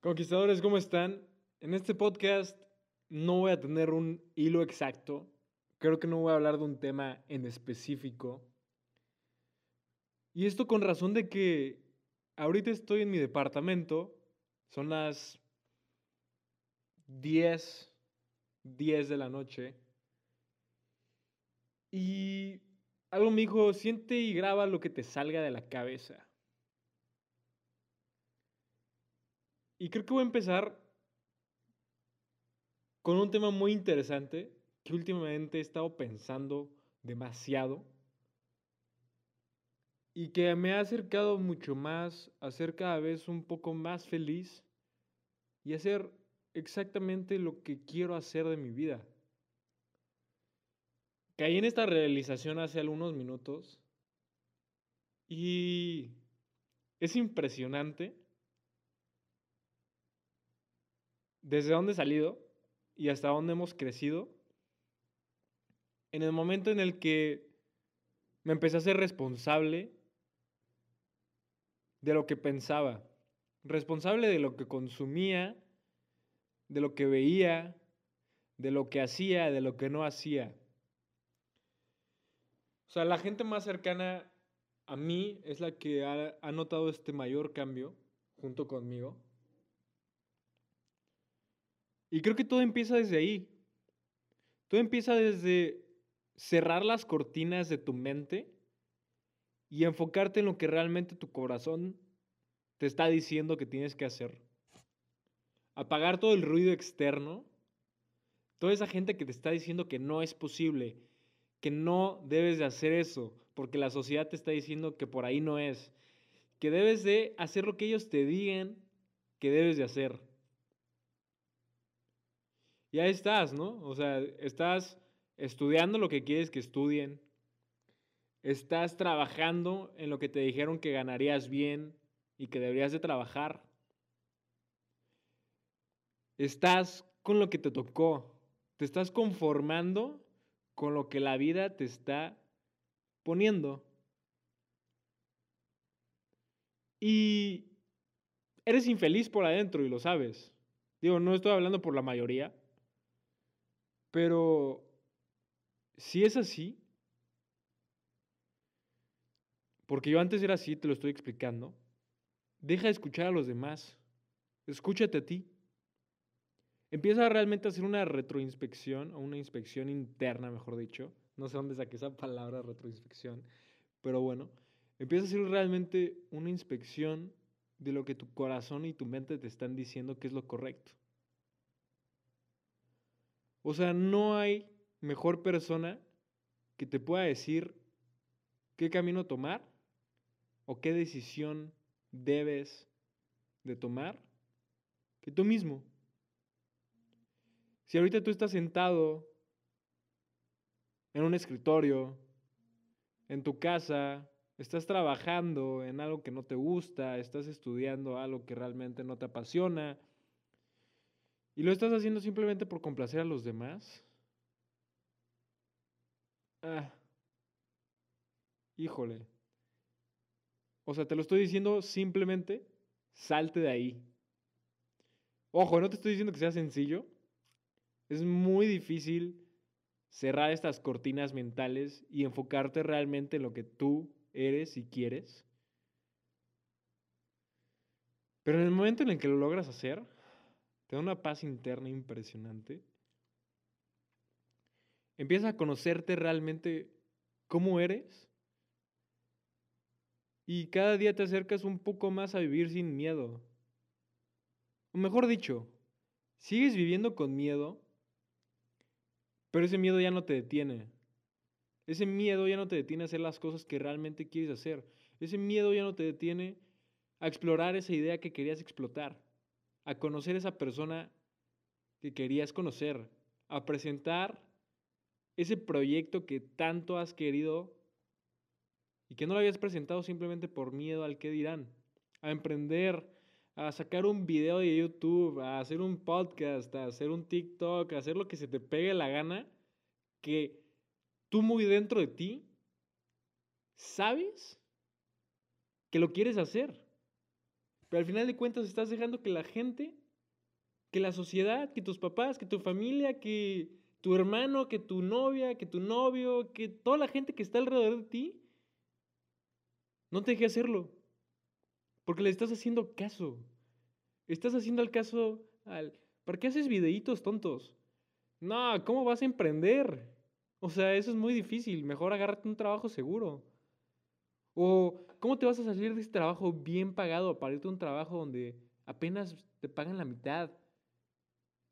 Conquistadores, ¿cómo están? En este podcast no voy a tener un hilo exacto. Creo que no voy a hablar de un tema en específico. Y esto con razón de que ahorita estoy en mi departamento. Son las 10, 10 de la noche. Y algo me dijo, siente y graba lo que te salga de la cabeza. Y creo que voy a empezar con un tema muy interesante que últimamente he estado pensando demasiado y que me ha acercado mucho más a ser cada vez un poco más feliz y hacer exactamente lo que quiero hacer de mi vida. Caí en esta realización hace algunos minutos y es impresionante desde dónde he salido y hasta dónde hemos crecido, en el momento en el que me empecé a ser responsable de lo que pensaba, responsable de lo que consumía, de lo que veía, de lo que hacía, de lo que no hacía. O sea, la gente más cercana a mí es la que ha, ha notado este mayor cambio junto conmigo. Y creo que todo empieza desde ahí. Todo empieza desde cerrar las cortinas de tu mente y enfocarte en lo que realmente tu corazón te está diciendo que tienes que hacer. Apagar todo el ruido externo, toda esa gente que te está diciendo que no es posible, que no debes de hacer eso, porque la sociedad te está diciendo que por ahí no es, que debes de hacer lo que ellos te digan que debes de hacer. Y ahí estás, ¿no? O sea, estás estudiando lo que quieres que estudien, estás trabajando en lo que te dijeron que ganarías bien y que deberías de trabajar. Estás con lo que te tocó, te estás conformando con lo que la vida te está poniendo. Y eres infeliz por adentro y lo sabes. Digo, no estoy hablando por la mayoría, pero si es así, porque yo antes era así, te lo estoy explicando, deja de escuchar a los demás, escúchate a ti. Empieza realmente a hacer una retroinspección, o una inspección interna, mejor dicho. No sé dónde saqué esa palabra retroinspección, pero bueno, empieza a hacer realmente una inspección de lo que tu corazón y tu mente te están diciendo que es lo correcto. O sea, no hay mejor persona que te pueda decir qué camino tomar o qué decisión debes de tomar que tú mismo. Si ahorita tú estás sentado en un escritorio, en tu casa, estás trabajando en algo que no te gusta, estás estudiando algo que realmente no te apasiona, ¿Y lo estás haciendo simplemente por complacer a los demás? Ah. Híjole. O sea, te lo estoy diciendo simplemente, salte de ahí. Ojo, no te estoy diciendo que sea sencillo. Es muy difícil cerrar estas cortinas mentales y enfocarte realmente en lo que tú eres y quieres. Pero en el momento en el que lo logras hacer, te da una paz interna impresionante. Empiezas a conocerte realmente cómo eres. Y cada día te acercas un poco más a vivir sin miedo. O mejor dicho, sigues viviendo con miedo, pero ese miedo ya no te detiene. Ese miedo ya no te detiene a hacer las cosas que realmente quieres hacer. Ese miedo ya no te detiene a explorar esa idea que querías explotar a conocer esa persona que querías conocer, a presentar ese proyecto que tanto has querido y que no lo habías presentado simplemente por miedo al que dirán, a emprender, a sacar un video de YouTube, a hacer un podcast, a hacer un TikTok, a hacer lo que se te pegue la gana, que tú muy dentro de ti sabes que lo quieres hacer. Pero al final de cuentas estás dejando que la gente, que la sociedad, que tus papás, que tu familia, que tu hermano, que tu novia, que tu novio, que toda la gente que está alrededor de ti, no te deje hacerlo. Porque le estás haciendo caso. Estás haciendo el caso al... ¿Para qué haces videitos tontos? No, ¿cómo vas a emprender? O sea, eso es muy difícil. Mejor agárrate un trabajo seguro. O, ¿cómo te vas a salir de ese trabajo bien pagado para irte a un trabajo donde apenas te pagan la mitad?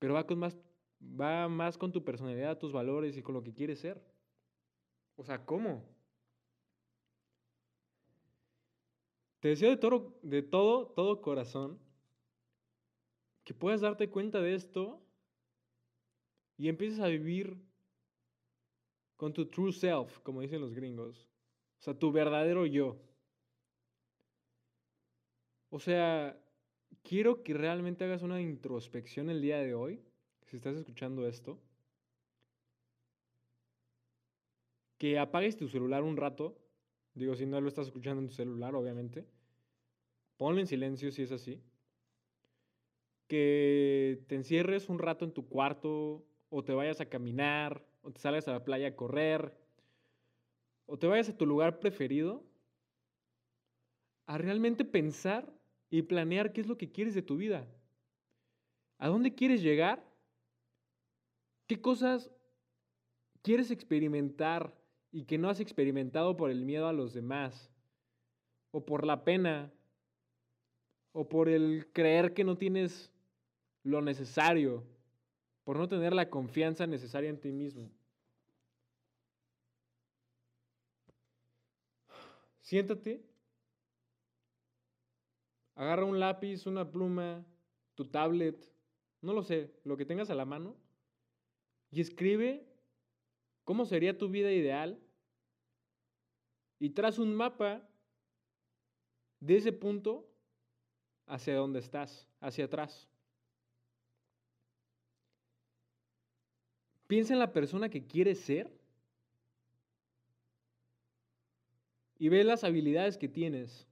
Pero va con más, va más con tu personalidad, tus valores y con lo que quieres ser. O sea, ¿cómo? Te deseo de todo, de todo, todo corazón que puedas darte cuenta de esto y empieces a vivir con tu true self, como dicen los gringos. O sea, tu verdadero yo. O sea, quiero que realmente hagas una introspección el día de hoy, si estás escuchando esto. Que apagues tu celular un rato. Digo, si no lo estás escuchando en tu celular, obviamente. Ponlo en silencio si es así. Que te encierres un rato en tu cuarto o te vayas a caminar, o te salgas a la playa a correr, o te vayas a tu lugar preferido, a realmente pensar y planear qué es lo que quieres de tu vida. ¿A dónde quieres llegar? ¿Qué cosas quieres experimentar y que no has experimentado por el miedo a los demás? ¿O por la pena? ¿O por el creer que no tienes lo necesario? por no tener la confianza necesaria en ti mismo. Siéntate, agarra un lápiz, una pluma, tu tablet, no lo sé, lo que tengas a la mano, y escribe cómo sería tu vida ideal y traza un mapa de ese punto hacia donde estás, hacia atrás. Piensa en la persona que quieres ser y ve las habilidades que tienes.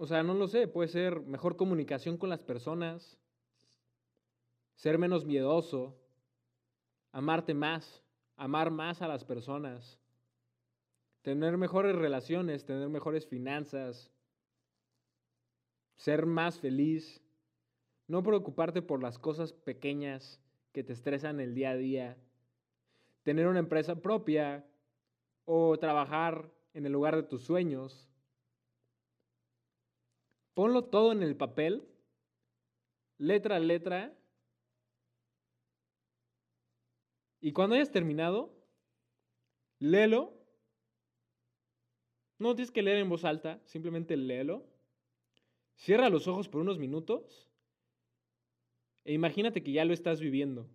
O sea, no lo sé, puede ser mejor comunicación con las personas, ser menos miedoso, amarte más, amar más a las personas, tener mejores relaciones, tener mejores finanzas, ser más feliz. No preocuparte por las cosas pequeñas que te estresan el día a día. Tener una empresa propia o trabajar en el lugar de tus sueños. Ponlo todo en el papel, letra a letra. Y cuando hayas terminado, léelo. No tienes que leer en voz alta, simplemente léelo. Cierra los ojos por unos minutos e imagínate que ya lo estás viviendo.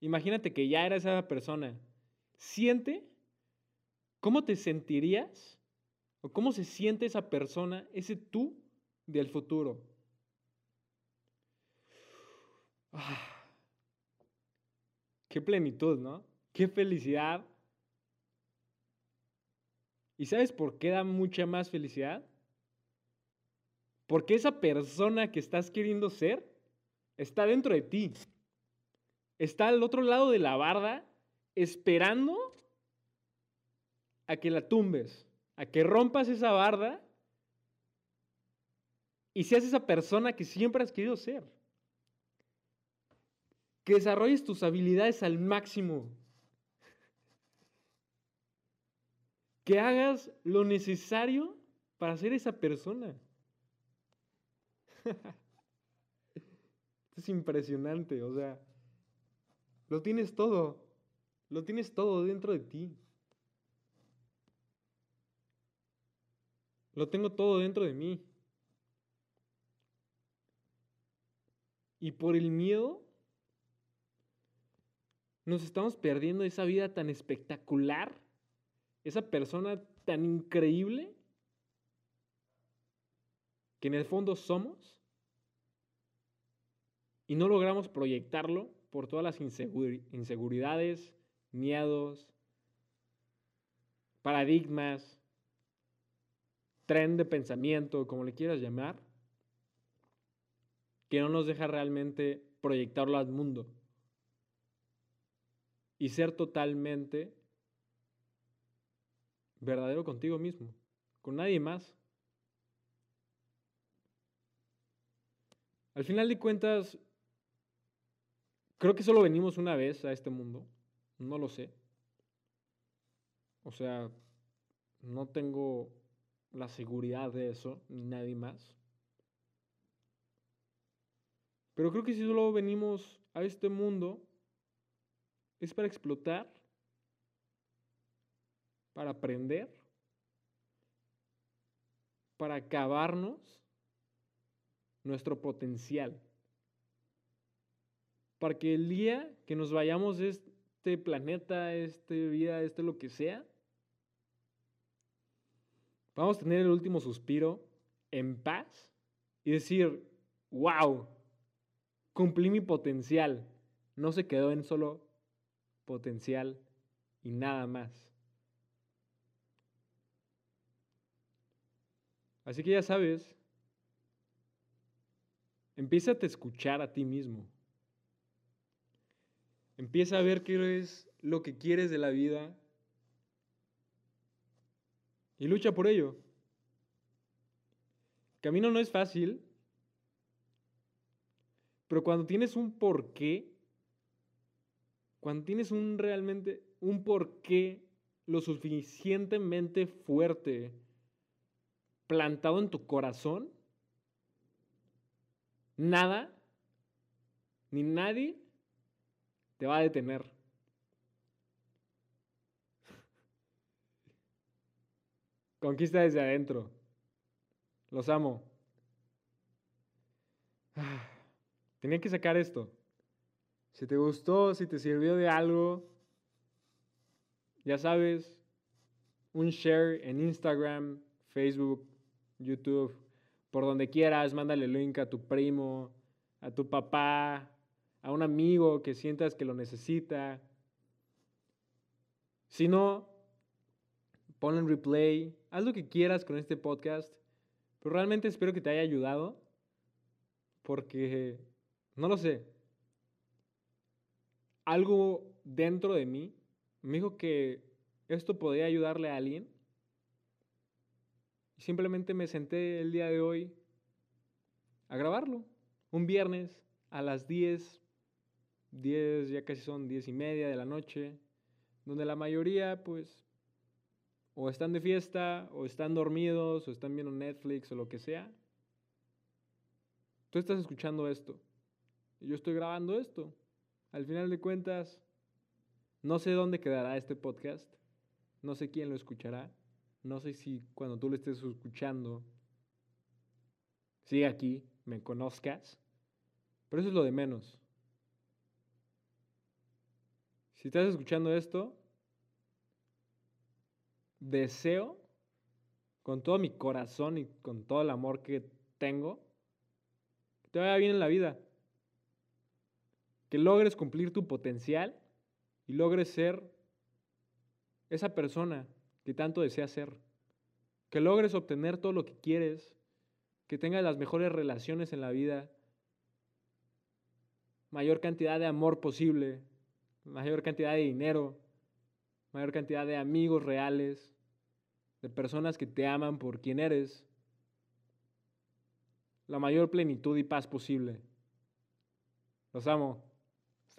Imagínate que ya eres esa persona. Siente cómo te sentirías o cómo se siente esa persona, ese tú del futuro. Ah, qué plenitud, ¿no? Qué felicidad. ¿Y sabes por qué da mucha más felicidad? Porque esa persona que estás queriendo ser está dentro de ti. Está al otro lado de la barda esperando a que la tumbes, a que rompas esa barda y seas esa persona que siempre has querido ser. Que desarrolles tus habilidades al máximo. Que hagas lo necesario para ser esa persona. es impresionante, o sea, lo tienes todo, lo tienes todo dentro de ti. Lo tengo todo dentro de mí. Y por el miedo nos estamos perdiendo esa vida tan espectacular, esa persona tan increíble que en el fondo somos y no logramos proyectarlo por todas las inseguridades, miedos, paradigmas, tren de pensamiento, como le quieras llamar, que no nos deja realmente proyectarlo al mundo y ser totalmente verdadero contigo mismo, con nadie más. Al final de cuentas, creo que solo venimos una vez a este mundo, no lo sé. O sea, no tengo la seguridad de eso, ni nadie más. Pero creo que si solo venimos a este mundo, es para explotar, para aprender, para acabarnos nuestro potencial. Para que el día que nos vayamos de este planeta, este vida, este lo que sea, vamos a tener el último suspiro en paz y decir, wow, cumplí mi potencial. No se quedó en solo potencial y nada más. Así que ya sabes, empieza a escuchar a ti mismo. Empieza a ver qué es lo que quieres de la vida y lucha por ello. El camino no es fácil, pero cuando tienes un porqué, cuando tienes un realmente un porqué lo suficientemente fuerte plantado en tu corazón, nada ni nadie te va a detener. Conquista desde adentro. Los amo. Tenía que sacar esto. Si te gustó, si te sirvió de algo, ya sabes, un share en Instagram, Facebook, YouTube, por donde quieras, mándale link a tu primo, a tu papá, a un amigo que sientas que lo necesita. Si no, ponlo en replay, haz lo que quieras con este podcast, pero realmente espero que te haya ayudado, porque, no lo sé, algo dentro de mí me dijo que esto podía ayudarle a alguien. Y simplemente me senté el día de hoy a grabarlo. Un viernes a las 10, 10, ya casi son 10 y media de la noche, donde la mayoría pues o están de fiesta, o están dormidos, o están viendo Netflix o lo que sea. Tú estás escuchando esto. Yo estoy grabando esto. Al final de cuentas, no sé dónde quedará este podcast, no sé quién lo escuchará, no sé si cuando tú lo estés escuchando, sigue aquí, me conozcas, pero eso es lo de menos. Si estás escuchando esto, deseo con todo mi corazón y con todo el amor que tengo, que te vaya bien en la vida que logres cumplir tu potencial y logres ser esa persona que tanto deseas ser. Que logres obtener todo lo que quieres, que tengas las mejores relaciones en la vida, mayor cantidad de amor posible, mayor cantidad de dinero, mayor cantidad de amigos reales, de personas que te aman por quien eres, la mayor plenitud y paz posible. Los amo.